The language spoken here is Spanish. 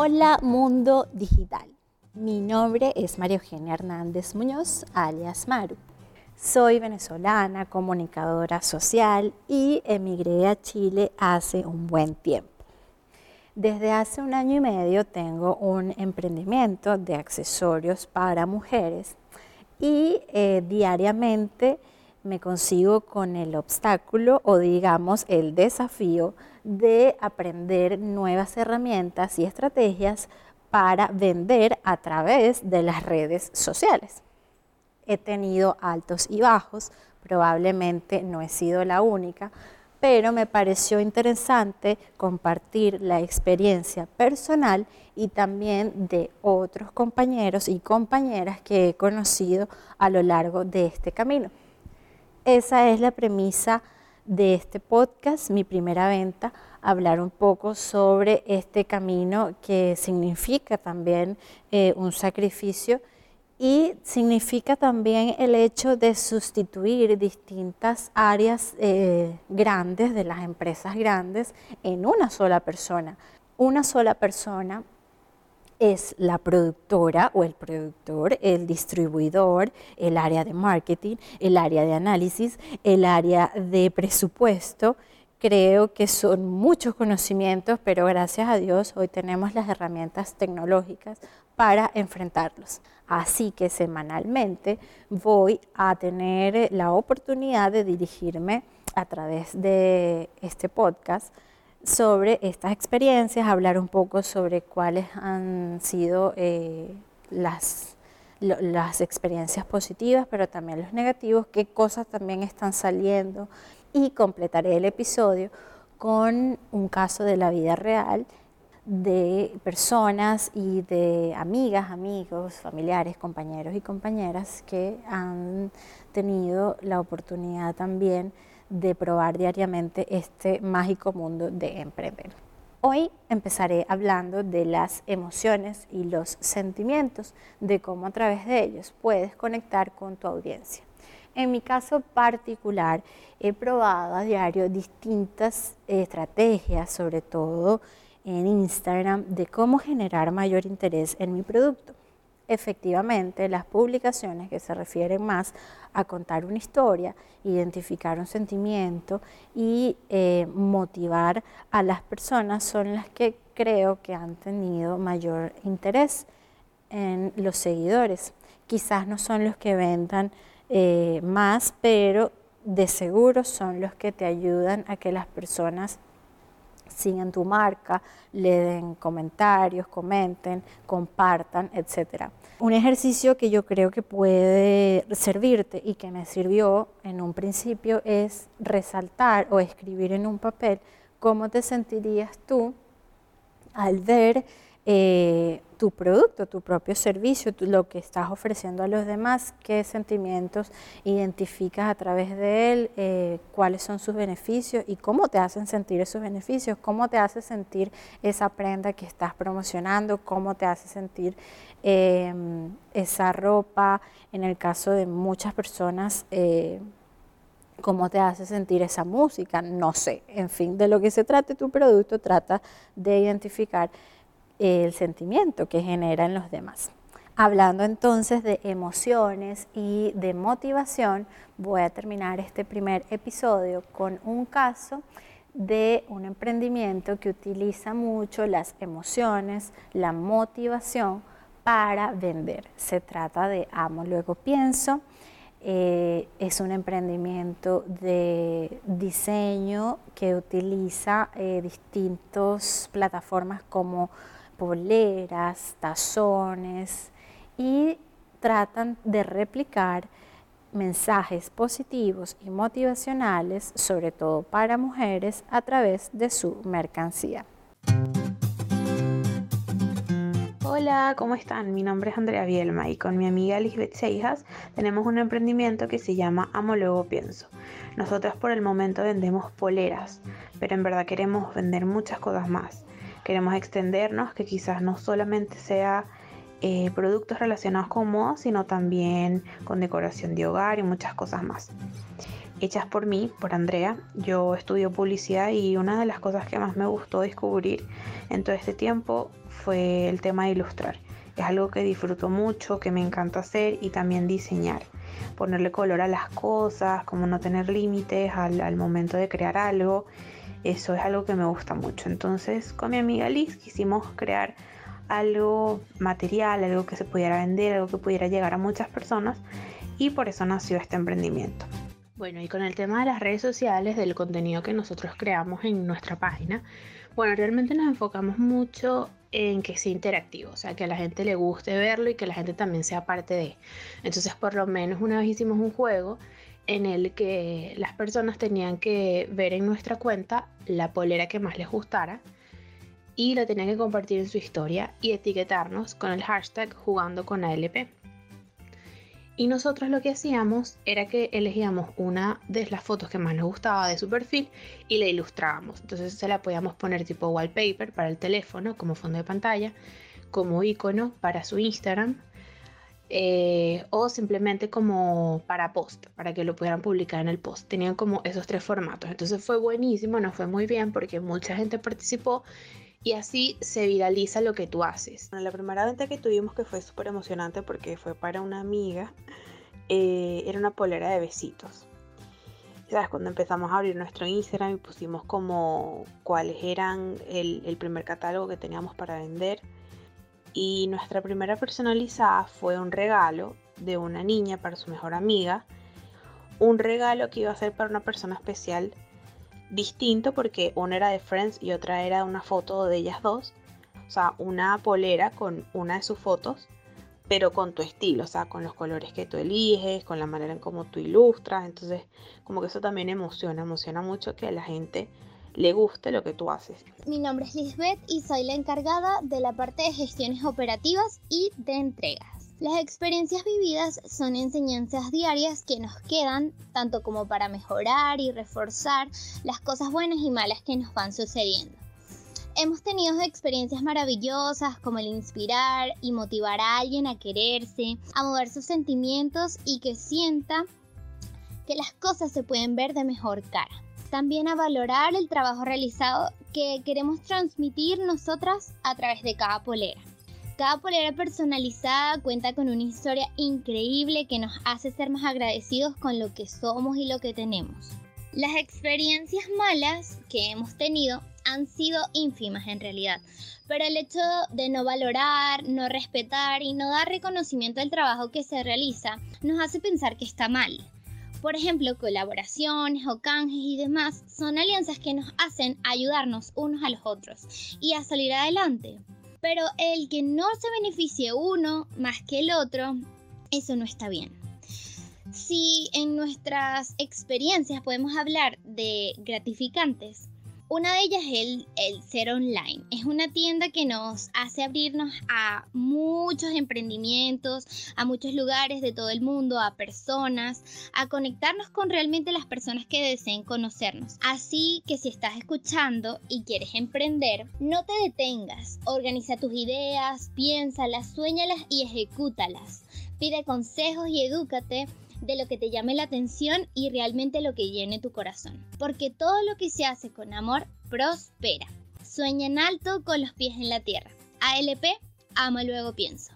Hola mundo digital. Mi nombre es María Eugenia Hernández Muñoz, alias Maru. Soy venezolana, comunicadora social y emigré a Chile hace un buen tiempo. Desde hace un año y medio tengo un emprendimiento de accesorios para mujeres y eh, diariamente me consigo con el obstáculo o digamos el desafío de aprender nuevas herramientas y estrategias para vender a través de las redes sociales. He tenido altos y bajos, probablemente no he sido la única, pero me pareció interesante compartir la experiencia personal y también de otros compañeros y compañeras que he conocido a lo largo de este camino. Esa es la premisa de este podcast, mi primera venta, hablar un poco sobre este camino que significa también eh, un sacrificio y significa también el hecho de sustituir distintas áreas eh, grandes de las empresas grandes en una sola persona. Una sola persona es la productora o el productor, el distribuidor, el área de marketing, el área de análisis, el área de presupuesto. Creo que son muchos conocimientos, pero gracias a Dios hoy tenemos las herramientas tecnológicas para enfrentarlos. Así que semanalmente voy a tener la oportunidad de dirigirme a través de este podcast sobre estas experiencias, hablar un poco sobre cuáles han sido eh, las, las experiencias positivas, pero también los negativos, qué cosas también están saliendo. Y completaré el episodio con un caso de la vida real de personas y de amigas, amigos, familiares, compañeros y compañeras que han tenido la oportunidad también de probar diariamente este mágico mundo de emprender. Hoy empezaré hablando de las emociones y los sentimientos, de cómo a través de ellos puedes conectar con tu audiencia. En mi caso particular, he probado a diario distintas estrategias, sobre todo en Instagram, de cómo generar mayor interés en mi producto efectivamente las publicaciones que se refieren más a contar una historia, identificar un sentimiento y eh, motivar a las personas son las que creo que han tenido mayor interés en los seguidores. Quizás no son los que vendan eh, más, pero de seguro son los que te ayudan a que las personas sigan tu marca, le den comentarios, comenten, compartan, etc. Un ejercicio que yo creo que puede servirte y que me sirvió en un principio es resaltar o escribir en un papel cómo te sentirías tú al ver eh, tu producto, tu propio servicio, lo que estás ofreciendo a los demás, qué sentimientos identificas a través de él, eh, cuáles son sus beneficios y cómo te hacen sentir esos beneficios, cómo te hace sentir esa prenda que estás promocionando, cómo te hace sentir em, esa ropa, en el caso de muchas personas. Eh, cómo te hace sentir esa música, no sé, en fin, de lo que se trate tu producto, trata de identificar el sentimiento que genera en los demás. Hablando entonces de emociones y de motivación, voy a terminar este primer episodio con un caso de un emprendimiento que utiliza mucho las emociones, la motivación para vender. Se trata de Amo Luego Pienso. Eh, es un emprendimiento de diseño que utiliza eh, distintas plataformas como poleras, tazones y tratan de replicar mensajes positivos y motivacionales, sobre todo para mujeres, a través de su mercancía. Hola, ¿cómo están? Mi nombre es Andrea Bielma y con mi amiga Lisbeth Seijas tenemos un emprendimiento que se llama Amo Luego Pienso. Nosotras por el momento vendemos poleras, pero en verdad queremos vender muchas cosas más queremos extendernos, que quizás no solamente sea eh, productos relacionados con moda, sino también con decoración de hogar y muchas cosas más. hechas por mí, por Andrea. Yo estudio publicidad y una de las cosas que más me gustó descubrir en todo este tiempo fue el tema de ilustrar. Es algo que disfruto mucho, que me encanta hacer y también diseñar. Ponerle color a las cosas, como no tener límites al, al momento de crear algo. Eso es algo que me gusta mucho. Entonces con mi amiga Liz quisimos crear algo material, algo que se pudiera vender, algo que pudiera llegar a muchas personas y por eso nació este emprendimiento. Bueno, y con el tema de las redes sociales, del contenido que nosotros creamos en nuestra página, bueno, realmente nos enfocamos mucho en que sea interactivo, o sea, que a la gente le guste verlo y que la gente también sea parte de. Entonces, por lo menos una vez hicimos un juego en el que las personas tenían que ver en nuestra cuenta la polera que más les gustara y la tenían que compartir en su historia y etiquetarnos con el hashtag jugando con ALP. Y nosotros lo que hacíamos era que elegíamos una de las fotos que más nos gustaba de su perfil y la ilustrábamos. Entonces se la podíamos poner tipo wallpaper para el teléfono como fondo de pantalla, como icono para su Instagram eh, o simplemente como para post, para que lo pudieran publicar en el post. Tenían como esos tres formatos. Entonces fue buenísimo, nos fue muy bien porque mucha gente participó y así se viraliza lo que tú haces. la primera venta que tuvimos que fue súper emocionante porque fue para una amiga, eh, era una polera de besitos. ¿Sabes? Cuando empezamos a abrir nuestro Instagram y pusimos como cuáles eran el, el primer catálogo que teníamos para vender. Y nuestra primera personalizada fue un regalo de una niña para su mejor amiga. Un regalo que iba a ser para una persona especial distinto porque una era de Friends y otra era una foto de ellas dos. O sea, una polera con una de sus fotos, pero con tu estilo, o sea, con los colores que tú eliges, con la manera en cómo tú ilustras. Entonces, como que eso también emociona, emociona mucho que la gente le guste lo que tú haces. Mi nombre es Lisbeth y soy la encargada de la parte de gestiones operativas y de entregas. Las experiencias vividas son enseñanzas diarias que nos quedan tanto como para mejorar y reforzar las cosas buenas y malas que nos van sucediendo. Hemos tenido experiencias maravillosas como el inspirar y motivar a alguien a quererse, a mover sus sentimientos y que sienta que las cosas se pueden ver de mejor cara. También a valorar el trabajo realizado que queremos transmitir nosotras a través de cada polera. Cada polera personalizada cuenta con una historia increíble que nos hace ser más agradecidos con lo que somos y lo que tenemos. Las experiencias malas que hemos tenido han sido ínfimas en realidad, pero el hecho de no valorar, no respetar y no dar reconocimiento al trabajo que se realiza nos hace pensar que está mal. Por ejemplo, colaboraciones o canjes y demás son alianzas que nos hacen ayudarnos unos a los otros y a salir adelante. Pero el que no se beneficie uno más que el otro, eso no está bien. Si en nuestras experiencias podemos hablar de gratificantes, una de ellas es el, Ser Online. Es una tienda que nos hace abrirnos a muchos emprendimientos, a muchos lugares de todo el mundo, a personas, a conectarnos con realmente las personas que deseen conocernos. Así que si estás escuchando y quieres emprender, no te detengas. Organiza tus ideas, piénsalas, sueñalas y ejecútalas. Pide consejos y edúcate de lo que te llame la atención y realmente lo que llene tu corazón. Porque todo lo que se hace con amor prospera. Sueña en alto con los pies en la tierra. ALP, amo luego pienso.